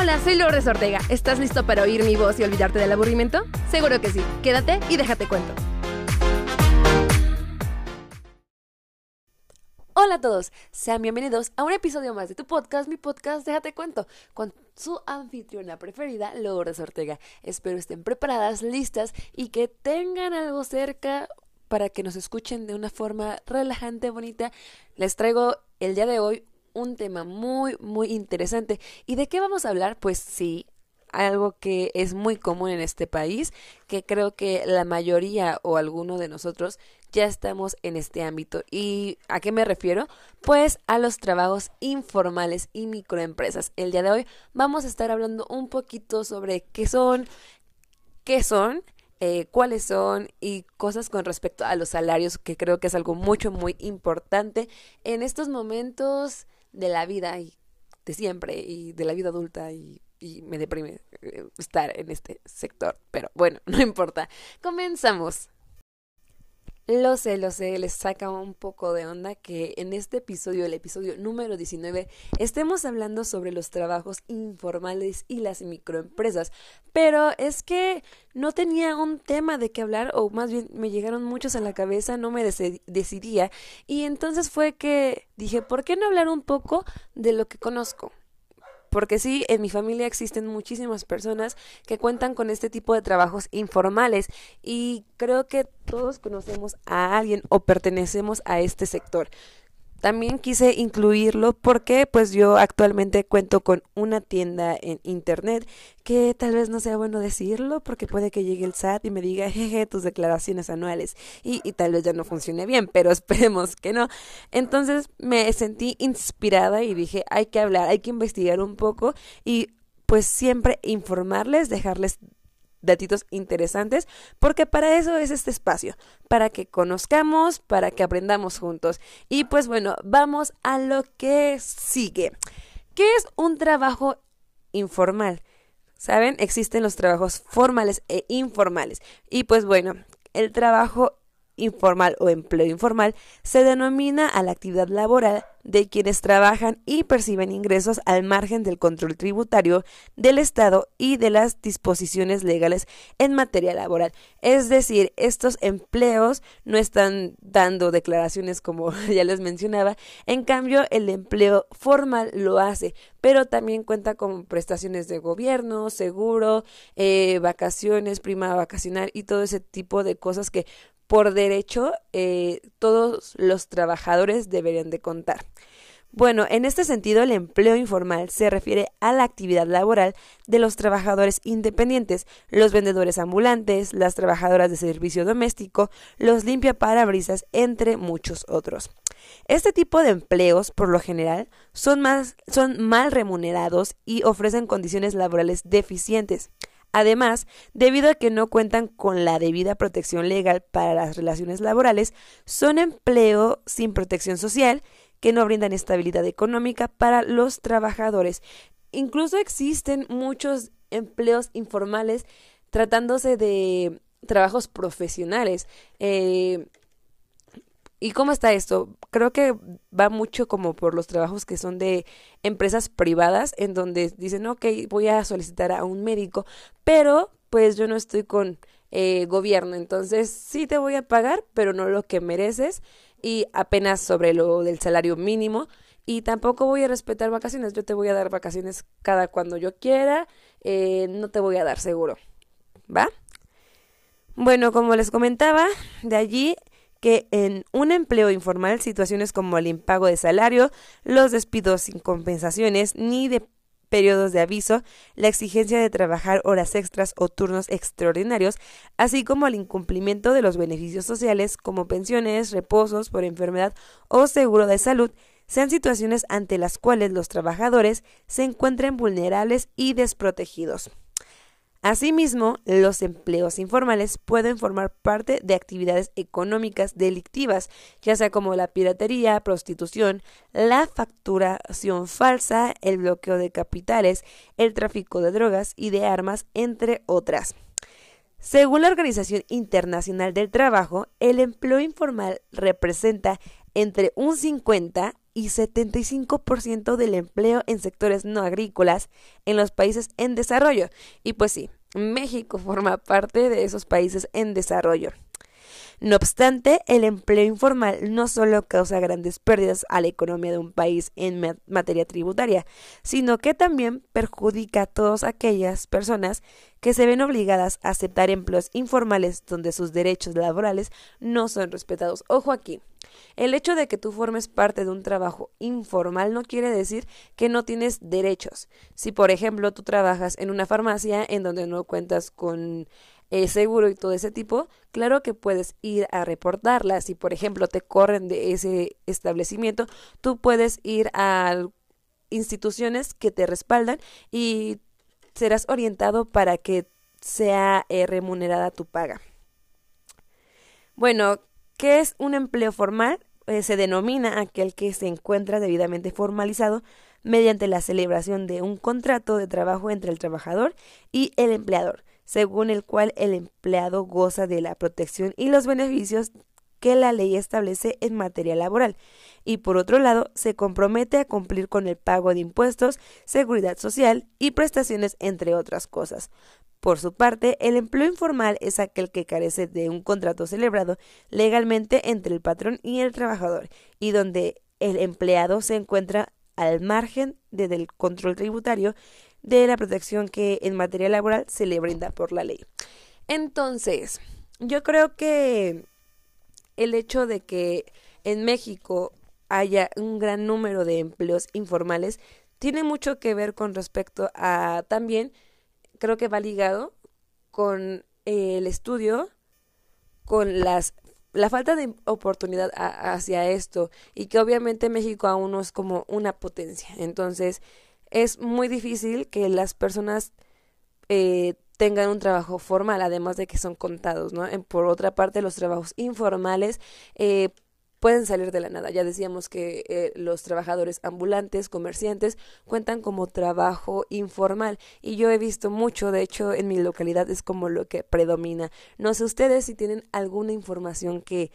Hola, soy Lourdes Ortega. ¿Estás listo para oír mi voz y olvidarte del aburrimiento? Seguro que sí. Quédate y déjate cuento. Hola a todos, sean bienvenidos a un episodio más de tu podcast, mi podcast Déjate Cuento, con su anfitriona preferida, Lourdes Ortega. Espero estén preparadas, listas y que tengan algo cerca para que nos escuchen de una forma relajante, bonita. Les traigo el día de hoy un tema muy, muy interesante. ¿Y de qué vamos a hablar? Pues sí, algo que es muy común en este país, que creo que la mayoría o alguno de nosotros ya estamos en este ámbito. ¿Y a qué me refiero? Pues a los trabajos informales y microempresas. El día de hoy vamos a estar hablando un poquito sobre qué son, qué son, eh, cuáles son y cosas con respecto a los salarios, que creo que es algo mucho, muy importante en estos momentos de la vida y de siempre y de la vida adulta y, y me deprime eh, estar en este sector. Pero bueno, no importa. Comenzamos. Lo sé, lo sé, les saca un poco de onda que en este episodio, el episodio número 19, estemos hablando sobre los trabajos informales y las microempresas. Pero es que no tenía un tema de qué hablar, o más bien me llegaron muchos a la cabeza, no me decidía. Y entonces fue que dije, ¿por qué no hablar un poco de lo que conozco? Porque sí, en mi familia existen muchísimas personas que cuentan con este tipo de trabajos informales y creo que todos conocemos a alguien o pertenecemos a este sector. También quise incluirlo porque pues yo actualmente cuento con una tienda en internet que tal vez no sea bueno decirlo porque puede que llegue el SAT y me diga jeje tus declaraciones anuales y, y tal vez ya no funcione bien, pero esperemos que no. Entonces me sentí inspirada y dije hay que hablar, hay que investigar un poco y pues siempre informarles, dejarles datitos interesantes, porque para eso es este espacio, para que conozcamos, para que aprendamos juntos. Y pues bueno, vamos a lo que sigue. ¿Qué es un trabajo informal? ¿Saben? Existen los trabajos formales e informales. Y pues bueno, el trabajo informal o empleo informal se denomina a la actividad laboral de quienes trabajan y perciben ingresos al margen del control tributario del Estado y de las disposiciones legales en materia laboral. Es decir, estos empleos no están dando declaraciones como ya les mencionaba, en cambio el empleo formal lo hace, pero también cuenta con prestaciones de gobierno, seguro, eh, vacaciones, prima vacacional y todo ese tipo de cosas que por derecho eh, todos los trabajadores deberían de contar. Bueno, en este sentido, el empleo informal se refiere a la actividad laboral de los trabajadores independientes, los vendedores ambulantes, las trabajadoras de servicio doméstico, los limpiaparabrisas, entre muchos otros. Este tipo de empleos, por lo general, son, más, son mal remunerados y ofrecen condiciones laborales deficientes. Además, debido a que no cuentan con la debida protección legal para las relaciones laborales, son empleo sin protección social que no brindan estabilidad económica para los trabajadores. Incluso existen muchos empleos informales tratándose de trabajos profesionales. Eh, ¿Y cómo está esto? Creo que va mucho como por los trabajos que son de empresas privadas, en donde dicen, ok, voy a solicitar a un médico, pero pues yo no estoy con eh, gobierno, entonces sí te voy a pagar, pero no lo que mereces y apenas sobre lo del salario mínimo y tampoco voy a respetar vacaciones, yo te voy a dar vacaciones cada cuando yo quiera, eh, no te voy a dar seguro, ¿va? Bueno, como les comentaba, de allí que en un empleo informal situaciones como el impago de salario, los despidos sin compensaciones ni de periodos de aviso, la exigencia de trabajar horas extras o turnos extraordinarios, así como el incumplimiento de los beneficios sociales como pensiones, reposos por enfermedad o seguro de salud, sean situaciones ante las cuales los trabajadores se encuentren vulnerables y desprotegidos. Asimismo, los empleos informales pueden formar parte de actividades económicas delictivas, ya sea como la piratería, prostitución, la facturación falsa, el bloqueo de capitales, el tráfico de drogas y de armas, entre otras. Según la Organización Internacional del Trabajo, el empleo informal representa entre un 50 y 75% del empleo en sectores no agrícolas en los países en desarrollo. Y pues sí, México forma parte de esos países en desarrollo. No obstante, el empleo informal no solo causa grandes pérdidas a la economía de un país en materia tributaria, sino que también perjudica a todas aquellas personas que se ven obligadas a aceptar empleos informales donde sus derechos laborales no son respetados. Ojo aquí. El hecho de que tú formes parte de un trabajo informal no quiere decir que no tienes derechos. Si, por ejemplo, tú trabajas en una farmacia en donde no cuentas con eh, seguro y todo ese tipo, claro que puedes ir a reportarla. Si, por ejemplo, te corren de ese establecimiento, tú puedes ir a instituciones que te respaldan y serás orientado para que sea eh, remunerada tu paga. Bueno, ¿qué es un empleo formal? Eh, se denomina aquel que se encuentra debidamente formalizado mediante la celebración de un contrato de trabajo entre el trabajador y el empleador, según el cual el empleado goza de la protección y los beneficios que la ley establece en materia laboral y por otro lado se compromete a cumplir con el pago de impuestos, seguridad social y prestaciones entre otras cosas. Por su parte, el empleo informal es aquel que carece de un contrato celebrado legalmente entre el patrón y el trabajador y donde el empleado se encuentra al margen del control tributario de la protección que en materia laboral se le brinda por la ley. Entonces, yo creo que el hecho de que en México haya un gran número de empleos informales tiene mucho que ver con respecto a también, creo que va ligado con el estudio, con las la falta de oportunidad hacia esto y que obviamente México aún no es como una potencia. Entonces, es muy difícil que las personas eh, tengan un trabajo formal, además de que son contados, ¿no? Por otra parte, los trabajos informales eh, pueden salir de la nada. Ya decíamos que eh, los trabajadores ambulantes, comerciantes, cuentan como trabajo informal y yo he visto mucho, de hecho en mi localidad es como lo que predomina. No sé ustedes si tienen alguna información que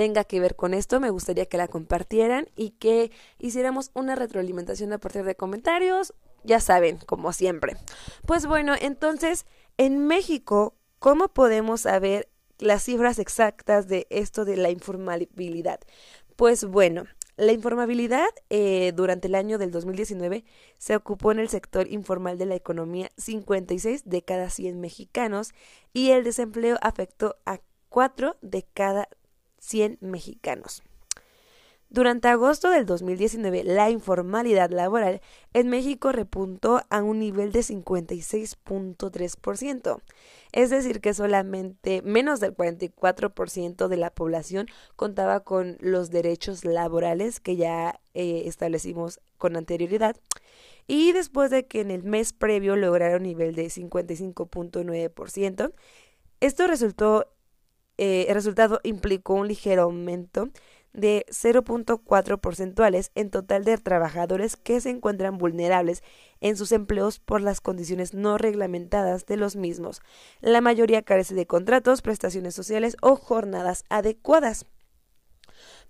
tenga que ver con esto, me gustaría que la compartieran y que hiciéramos una retroalimentación a partir de comentarios, ya saben, como siempre. Pues bueno, entonces, en México, ¿cómo podemos saber las cifras exactas de esto de la informabilidad? Pues bueno, la informabilidad eh, durante el año del 2019 se ocupó en el sector informal de la economía 56 de cada 100 mexicanos y el desempleo afectó a 4 de cada 100 mexicanos. Durante agosto del 2019, la informalidad laboral en México repuntó a un nivel de 56.3%, es decir, que solamente menos del 44% de la población contaba con los derechos laborales que ya eh, establecimos con anterioridad. Y después de que en el mes previo lograron un nivel de 55.9%, esto resultó eh, el resultado implicó un ligero aumento de 0.4 porcentuales en total de trabajadores que se encuentran vulnerables en sus empleos por las condiciones no reglamentadas de los mismos. La mayoría carece de contratos, prestaciones sociales o jornadas adecuadas.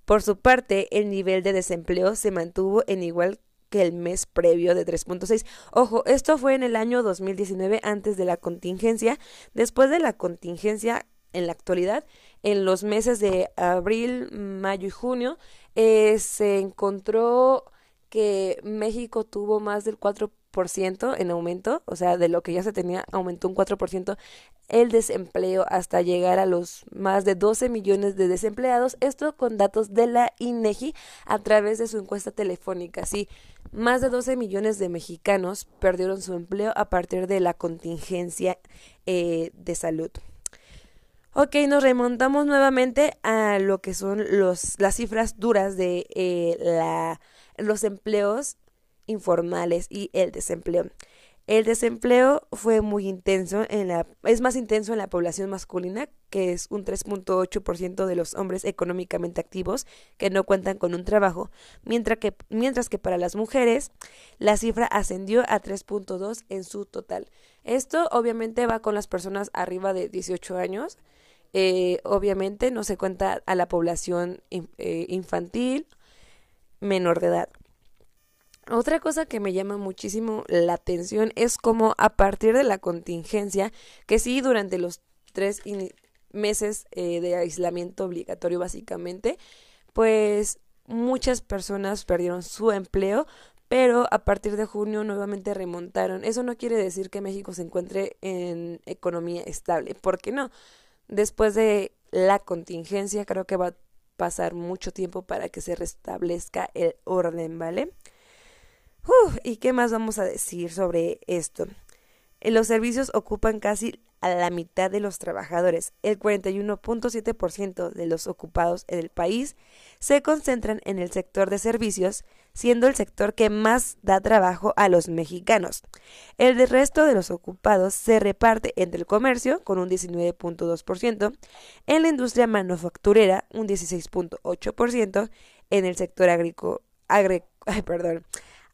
Por su parte, el nivel de desempleo se mantuvo en igual que el mes previo de 3.6. Ojo, esto fue en el año 2019 antes de la contingencia. Después de la contingencia en la actualidad, en los meses de abril, mayo y junio, eh, se encontró que México tuvo más del 4% en aumento, o sea, de lo que ya se tenía, aumentó un 4% el desempleo hasta llegar a los más de 12 millones de desempleados, esto con datos de la INEGI a través de su encuesta telefónica. Sí, más de 12 millones de mexicanos perdieron su empleo a partir de la contingencia eh, de salud. Ok, nos remontamos nuevamente a lo que son los, las cifras duras de eh, la, los empleos informales y el desempleo. El desempleo fue muy intenso en la es más intenso en la población masculina, que es un 3.8% de los hombres económicamente activos que no cuentan con un trabajo, mientras que mientras que para las mujeres la cifra ascendió a 3.2 en su total. Esto obviamente va con las personas arriba de 18 años eh, obviamente no se cuenta a la población eh, infantil menor de edad. Otra cosa que me llama muchísimo la atención es como a partir de la contingencia, que sí, durante los tres meses eh, de aislamiento obligatorio básicamente, pues muchas personas perdieron su empleo, pero a partir de junio nuevamente remontaron. Eso no quiere decir que México se encuentre en economía estable, porque no. Después de la contingencia creo que va a pasar mucho tiempo para que se restablezca el orden, ¿vale? ¿Y qué más vamos a decir sobre esto? Los servicios ocupan casi a la mitad de los trabajadores. El 41.7% de los ocupados en el país se concentran en el sector de servicios, siendo el sector que más da trabajo a los mexicanos. El resto de los ocupados se reparte entre el comercio, con un 19.2%, en la industria manufacturera, un 16.8%, en el sector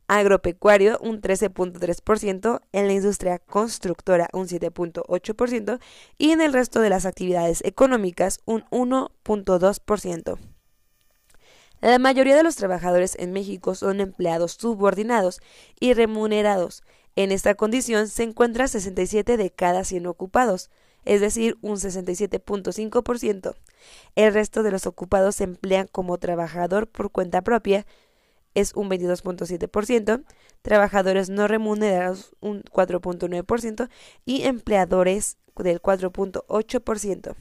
agropecuario un 13.3%, en la industria constructora un 7.8% y en el resto de las actividades económicas un 1.2%. La mayoría de los trabajadores en México son empleados subordinados y remunerados. En esta condición se encuentra 67 de cada 100 ocupados, es decir, un 67.5%. El resto de los ocupados se emplean como trabajador por cuenta propia, es un 22.7%, trabajadores no remunerados un 4.9% y empleadores del 4.8%.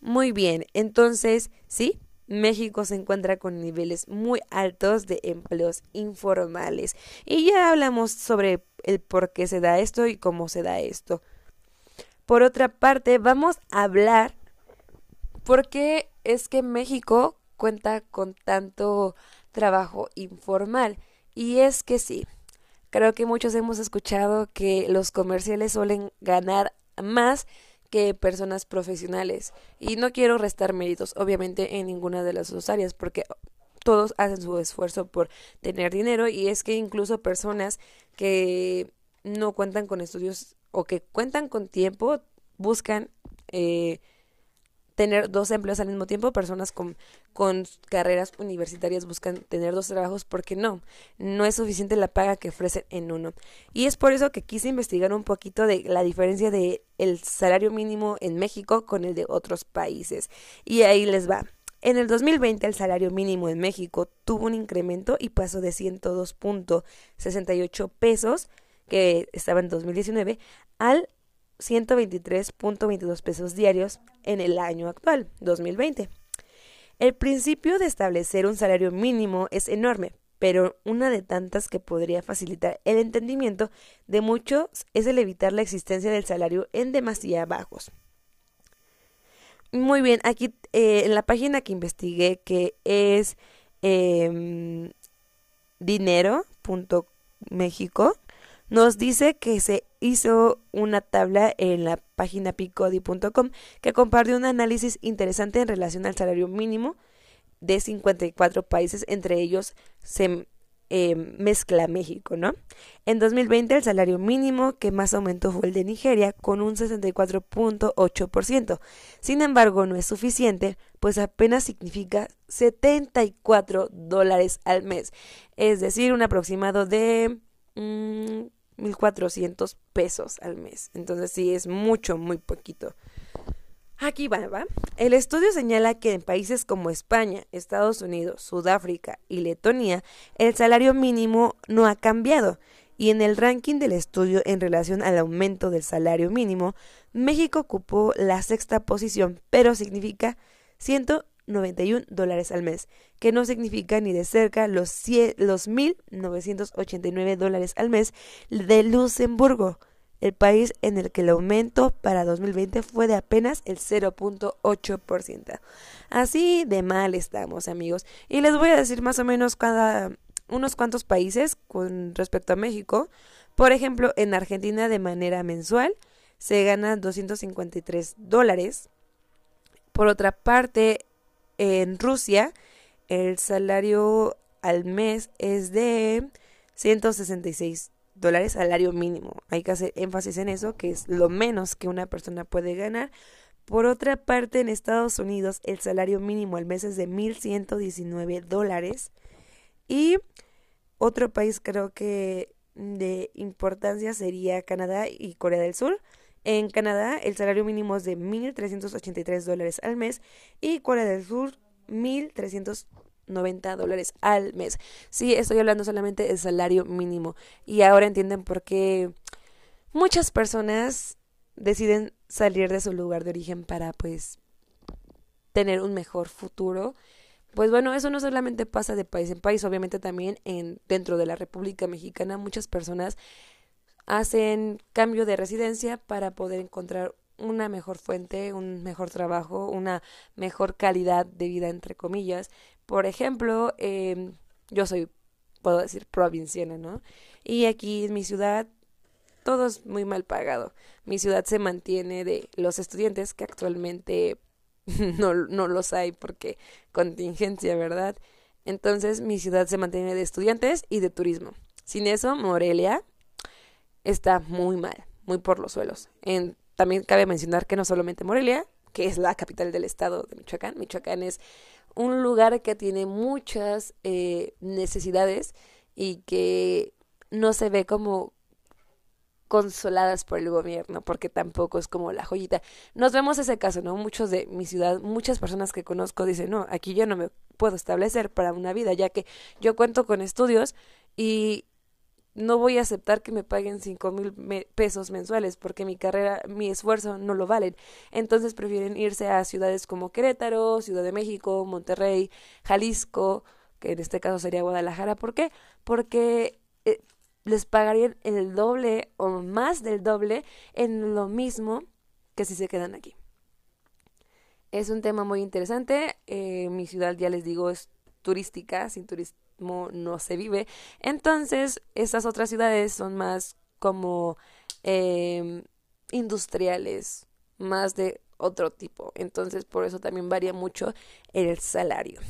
Muy bien, entonces, sí, México se encuentra con niveles muy altos de empleos informales. Y ya hablamos sobre el por qué se da esto y cómo se da esto. Por otra parte, vamos a hablar por qué es que México cuenta con tanto trabajo informal. Y es que sí, creo que muchos hemos escuchado que los comerciales suelen ganar más que personas profesionales. Y no quiero restar méritos, obviamente, en ninguna de las dos áreas, porque todos hacen su esfuerzo por tener dinero y es que incluso personas que no cuentan con estudios o que cuentan con tiempo buscan eh, tener dos empleos al mismo tiempo. Personas con, carreras universitarias buscan tener dos trabajos porque no, no es suficiente la paga que ofrecen en uno. Y es por eso que quise investigar un poquito de la diferencia de el salario mínimo en México con el de otros países. Y ahí les va. En el 2020 el salario mínimo en México tuvo un incremento y pasó de 102.68 pesos que estaba en 2019 al 123.22 pesos diarios en el año actual, 2020. El principio de establecer un salario mínimo es enorme, pero una de tantas que podría facilitar el entendimiento de muchos es el evitar la existencia del salario en demasía bajos. Muy bien, aquí eh, en la página que investigué, que es eh, dinero.mexico, nos dice que se hizo una tabla en la página picodi.com que compartió un análisis interesante en relación al salario mínimo de 54 países, entre ellos se eh, mezcla México, ¿no? En 2020 el salario mínimo que más aumentó fue el de Nigeria con un 64.8%. Sin embargo, no es suficiente, pues apenas significa 74 dólares al mes, es decir, un aproximado de... Mm, 1.400 pesos al mes. Entonces sí, es mucho, muy poquito. Aquí va, va. El estudio señala que en países como España, Estados Unidos, Sudáfrica y Letonia, el salario mínimo no ha cambiado. Y en el ranking del estudio en relación al aumento del salario mínimo, México ocupó la sexta posición, pero significa 100 91 dólares al mes, que no significa ni de cerca los, 100, los 1.989 dólares al mes de Luxemburgo, el país en el que el aumento para 2020 fue de apenas el 0.8%. Así de mal estamos, amigos. Y les voy a decir más o menos cada unos cuantos países con respecto a México. Por ejemplo, en Argentina de manera mensual se gana 253 dólares. Por otra parte, en Rusia el salario al mes es de 166 dólares, salario mínimo. Hay que hacer énfasis en eso, que es lo menos que una persona puede ganar. Por otra parte, en Estados Unidos el salario mínimo al mes es de 1.119 dólares. Y otro país creo que de importancia sería Canadá y Corea del Sur. En Canadá el salario mínimo es de 1.383 dólares al mes y Corea del Sur 1.390 dólares al mes. Sí, estoy hablando solamente del salario mínimo. Y ahora entienden por qué muchas personas deciden salir de su lugar de origen para pues tener un mejor futuro. Pues bueno, eso no solamente pasa de país en país, obviamente también en dentro de la República Mexicana muchas personas hacen cambio de residencia para poder encontrar una mejor fuente, un mejor trabajo, una mejor calidad de vida, entre comillas. Por ejemplo, eh, yo soy, puedo decir, provinciana, ¿no? Y aquí en mi ciudad todo es muy mal pagado. Mi ciudad se mantiene de los estudiantes que actualmente no, no los hay porque contingencia, ¿verdad? Entonces mi ciudad se mantiene de estudiantes y de turismo. Sin eso, Morelia está muy mal, muy por los suelos. También cabe mencionar que no solamente Morelia, que es la capital del estado de Michoacán, Michoacán es un lugar que tiene muchas eh, necesidades y que no se ve como consoladas por el gobierno, porque tampoco es como la joyita. Nos vemos ese caso, ¿no? Muchos de mi ciudad, muchas personas que conozco dicen, no, aquí yo no me puedo establecer para una vida, ya que yo cuento con estudios y no voy a aceptar que me paguen cinco mil pesos mensuales porque mi carrera, mi esfuerzo no lo valen. Entonces prefieren irse a ciudades como Querétaro, Ciudad de México, Monterrey, Jalisco, que en este caso sería Guadalajara. ¿Por qué? Porque eh, les pagarían el doble o más del doble en lo mismo que si se quedan aquí. Es un tema muy interesante. Eh, mi ciudad, ya les digo, es turística, sin no se vive. Entonces, estas otras ciudades son más como em, industriales, más de otro tipo. Entonces, por eso también varía mucho el salario.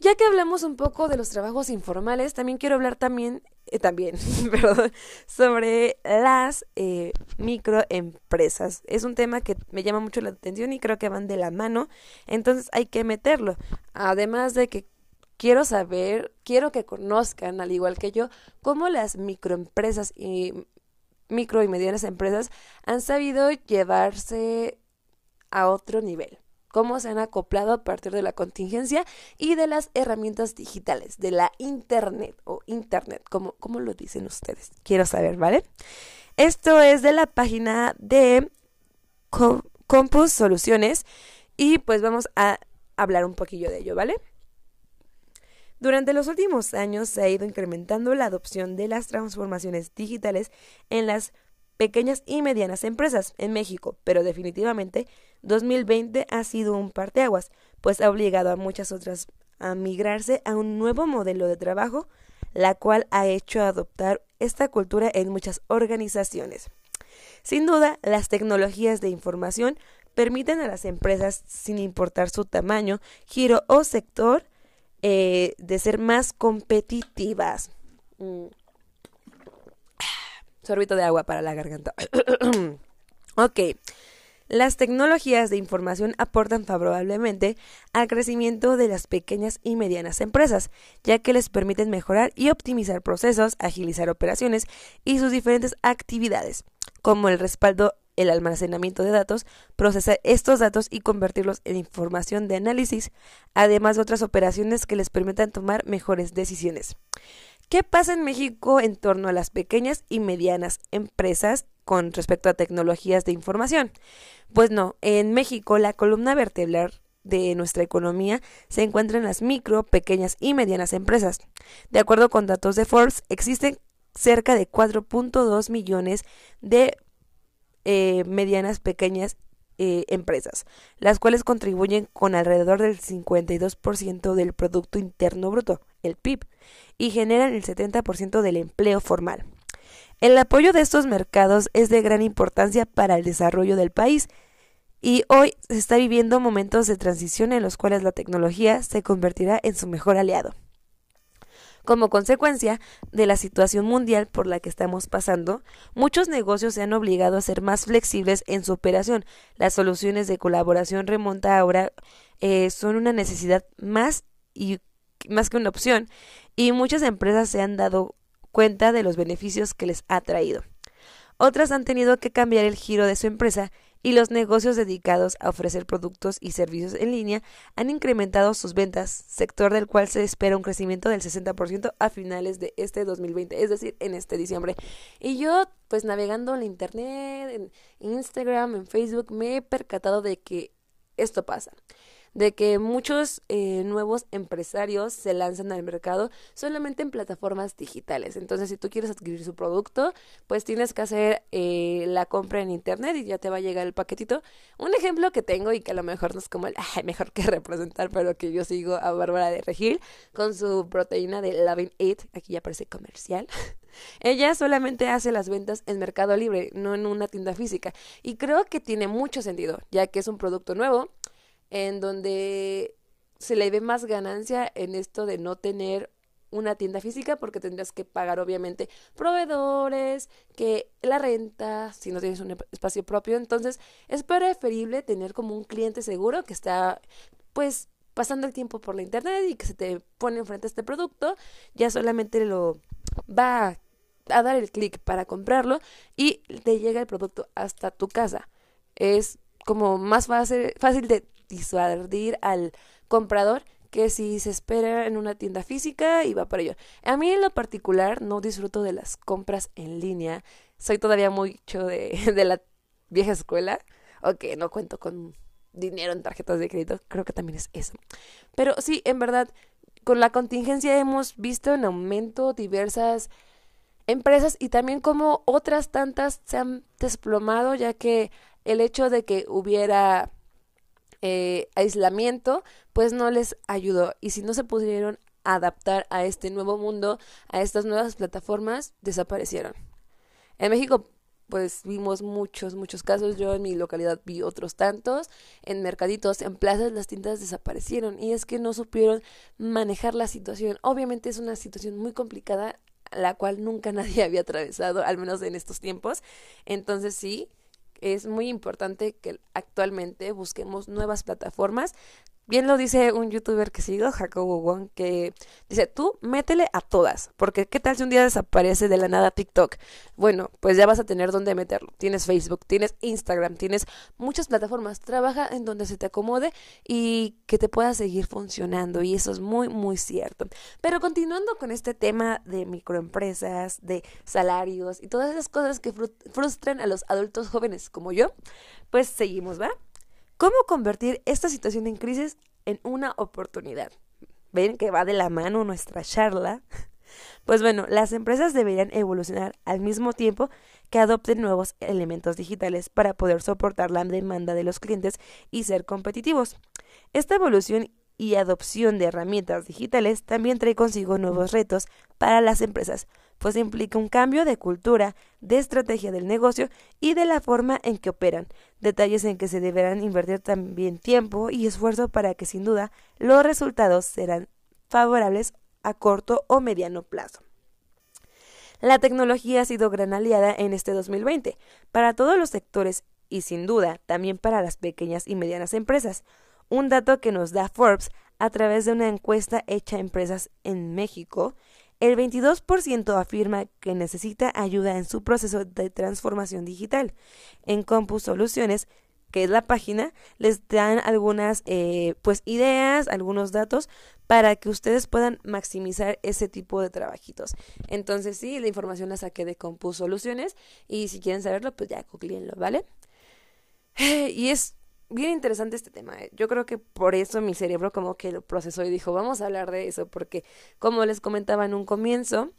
Ya que hablamos un poco de los trabajos informales, también quiero hablar también, eh, también, perdón, sobre las eh, microempresas. Es un tema que me llama mucho la atención y creo que van de la mano, entonces hay que meterlo. Además de que quiero saber, quiero que conozcan, al igual que yo, cómo las microempresas y micro y medianas empresas han sabido llevarse a otro nivel cómo se han acoplado a partir de la contingencia y de las herramientas digitales, de la Internet o Internet, como, como lo dicen ustedes. Quiero saber, ¿vale? Esto es de la página de Compus Soluciones y pues vamos a hablar un poquillo de ello, ¿vale? Durante los últimos años se ha ido incrementando la adopción de las transformaciones digitales en las pequeñas y medianas empresas en México, pero definitivamente 2020 ha sido un parteaguas, pues ha obligado a muchas otras a migrarse a un nuevo modelo de trabajo, la cual ha hecho adoptar esta cultura en muchas organizaciones. Sin duda, las tecnologías de información permiten a las empresas, sin importar su tamaño, giro o sector, eh, de ser más competitivas. Mm sorbito de agua para la garganta. ok. Las tecnologías de información aportan favorablemente al crecimiento de las pequeñas y medianas empresas, ya que les permiten mejorar y optimizar procesos, agilizar operaciones y sus diferentes actividades, como el respaldo, el almacenamiento de datos, procesar estos datos y convertirlos en información de análisis, además de otras operaciones que les permitan tomar mejores decisiones. ¿Qué pasa en México en torno a las pequeñas y medianas empresas con respecto a tecnologías de información? Pues no, en México la columna vertebral de nuestra economía se encuentra en las micro, pequeñas y medianas empresas. De acuerdo con datos de Forbes, existen cerca de 4.2 millones de eh, medianas, pequeñas eh, empresas, las cuales contribuyen con alrededor del 52% del Producto Interno Bruto, el PIB, y generan el 70% del empleo formal. El apoyo de estos mercados es de gran importancia para el desarrollo del país y hoy se está viviendo momentos de transición en los cuales la tecnología se convertirá en su mejor aliado. Como consecuencia de la situación mundial por la que estamos pasando, muchos negocios se han obligado a ser más flexibles en su operación. Las soluciones de colaboración remonta ahora eh, son una necesidad más y más que una opción y muchas empresas se han dado cuenta de los beneficios que les ha traído. Otras han tenido que cambiar el giro de su empresa y los negocios dedicados a ofrecer productos y servicios en línea han incrementado sus ventas, sector del cual se espera un crecimiento del 60% a finales de este 2020, es decir, en este diciembre. Y yo, pues navegando en internet, en Instagram, en Facebook, me he percatado de que esto pasa de que muchos eh, nuevos empresarios se lanzan al mercado solamente en plataformas digitales. Entonces, si tú quieres adquirir su producto, pues tienes que hacer eh, la compra en internet y ya te va a llegar el paquetito. Un ejemplo que tengo y que a lo mejor no es como el mejor que representar, pero que yo sigo a Bárbara de Regil con su proteína de Loving It. Aquí ya aparece comercial. Ella solamente hace las ventas en Mercado Libre, no en una tienda física. Y creo que tiene mucho sentido, ya que es un producto nuevo en donde se le ve más ganancia en esto de no tener una tienda física porque tendrías que pagar obviamente proveedores, que la renta, si no tienes un espacio propio, entonces es preferible tener como un cliente seguro que está pues pasando el tiempo por la internet y que se te pone enfrente este producto, ya solamente lo va a dar el clic para comprarlo y te llega el producto hasta tu casa. Es como más fácil, fácil de disuadir al comprador que si se espera en una tienda física y va para ello. A mí en lo particular no disfruto de las compras en línea. Soy todavía mucho de, de la vieja escuela. Ok, no cuento con dinero en tarjetas de crédito. Creo que también es eso. Pero sí, en verdad, con la contingencia hemos visto en aumento diversas empresas y también como otras tantas se han desplomado ya que el hecho de que hubiera eh, aislamiento, pues no les ayudó. Y si no se pudieron adaptar a este nuevo mundo, a estas nuevas plataformas, desaparecieron. En México, pues vimos muchos, muchos casos. Yo en mi localidad vi otros tantos. En mercaditos, en plazas, las tiendas desaparecieron. Y es que no supieron manejar la situación. Obviamente es una situación muy complicada, la cual nunca nadie había atravesado, al menos en estos tiempos. Entonces sí, es muy importante que actualmente busquemos nuevas plataformas Bien lo dice un youtuber que sigo, Jacobo Wong, que dice, tú métele a todas, porque qué tal si un día desaparece de la nada TikTok. Bueno, pues ya vas a tener dónde meterlo. Tienes Facebook, tienes Instagram, tienes muchas plataformas. Trabaja en donde se te acomode y que te pueda seguir funcionando. Y eso es muy, muy cierto. Pero continuando con este tema de microempresas, de salarios y todas esas cosas que frustran a los adultos jóvenes como yo, pues seguimos, ¿va? ¿Cómo convertir esta situación en crisis en una oportunidad? ¿Ven que va de la mano nuestra charla? Pues bueno, las empresas deberían evolucionar al mismo tiempo que adopten nuevos elementos digitales para poder soportar la demanda de los clientes y ser competitivos. Esta evolución y adopción de herramientas digitales también trae consigo nuevos retos para las empresas, pues implica un cambio de cultura, de estrategia del negocio y de la forma en que operan, detalles en que se deberán invertir también tiempo y esfuerzo para que sin duda los resultados serán favorables a corto o mediano plazo. La tecnología ha sido gran aliada en este 2020 para todos los sectores y sin duda también para las pequeñas y medianas empresas. Un dato que nos da Forbes a través de una encuesta hecha a empresas en México el 22% afirma que necesita ayuda en su proceso de transformación digital. En Compus Soluciones, que es la página, les dan algunas eh, pues ideas, algunos datos para que ustedes puedan maximizar ese tipo de trabajitos. Entonces sí, la información la saqué de Compus Soluciones y si quieren saberlo, pues ya googleenlo, ¿vale? Y es bien interesante este tema. ¿eh? Yo creo que por eso mi cerebro como que lo procesó y dijo, vamos a hablar de eso, porque como les comentaba en un comienzo,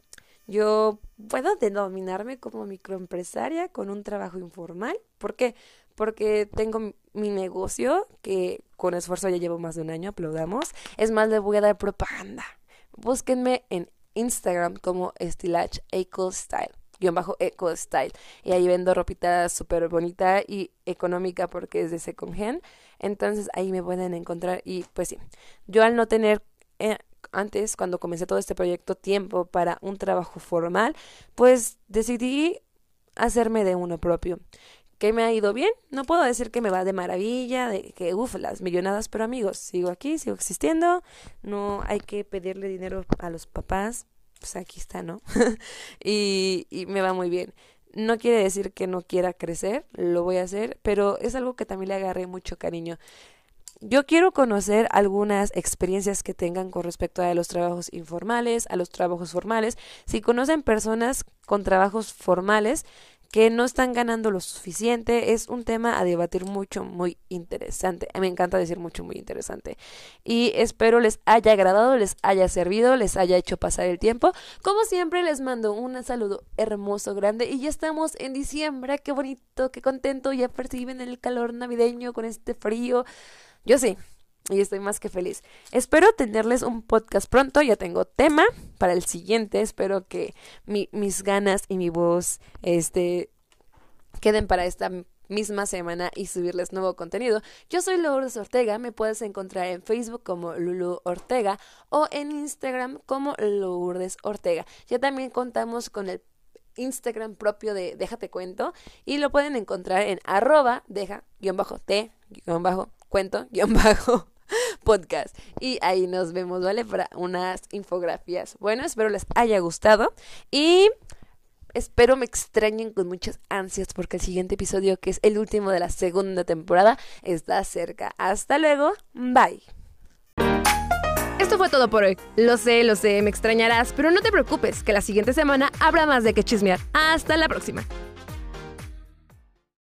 yo puedo denominarme como microempresaria con un trabajo informal. ¿Por qué? Porque tengo mi negocio que con esfuerzo ya llevo más de un año, aplaudamos. Es más, le voy a dar propaganda. Búsquenme en Instagram como Estilage Eco guion bajo eco style y ahí vendo ropita súper bonita y económica porque es de second hand entonces ahí me pueden encontrar y pues sí yo al no tener eh, antes, cuando comencé todo este proyecto, tiempo para un trabajo formal, pues decidí hacerme de uno propio. ¿Que me ha ido bien? No puedo decir que me va de maravilla, de que, uff, las millonadas, pero amigos, sigo aquí, sigo existiendo, no hay que pedirle dinero a los papás, pues aquí está, ¿no? y, y me va muy bien. No quiere decir que no quiera crecer, lo voy a hacer, pero es algo que también le agarré mucho cariño. Yo quiero conocer algunas experiencias que tengan con respecto a los trabajos informales, a los trabajos formales. Si conocen personas con trabajos formales que no están ganando lo suficiente, es un tema a debatir mucho, muy interesante. Me encanta decir mucho, muy interesante. Y espero les haya agradado, les haya servido, les haya hecho pasar el tiempo. Como siempre, les mando un saludo hermoso, grande. Y ya estamos en diciembre. Qué bonito, qué contento. Ya perciben el calor navideño con este frío. Yo sí, y estoy más que feliz. Espero tenerles un podcast pronto, ya tengo tema para el siguiente, espero que mis ganas y mi voz este, queden para esta misma semana y subirles nuevo contenido. Yo soy Lourdes Ortega, me puedes encontrar en Facebook como Lulu Ortega o en Instagram como Lourdes Ortega. Ya también contamos con el Instagram propio de Déjate Cuento y lo pueden encontrar en arroba deja podcast. Y ahí nos vemos, ¿vale? Para unas infografías. Bueno, espero les haya gustado. Y espero me extrañen con muchas ansias porque el siguiente episodio, que es el último de la segunda temporada, está cerca. Hasta luego. Bye. Esto fue todo por hoy. Lo sé, lo sé, me extrañarás, pero no te preocupes, que la siguiente semana habrá más de que chismear. Hasta la próxima.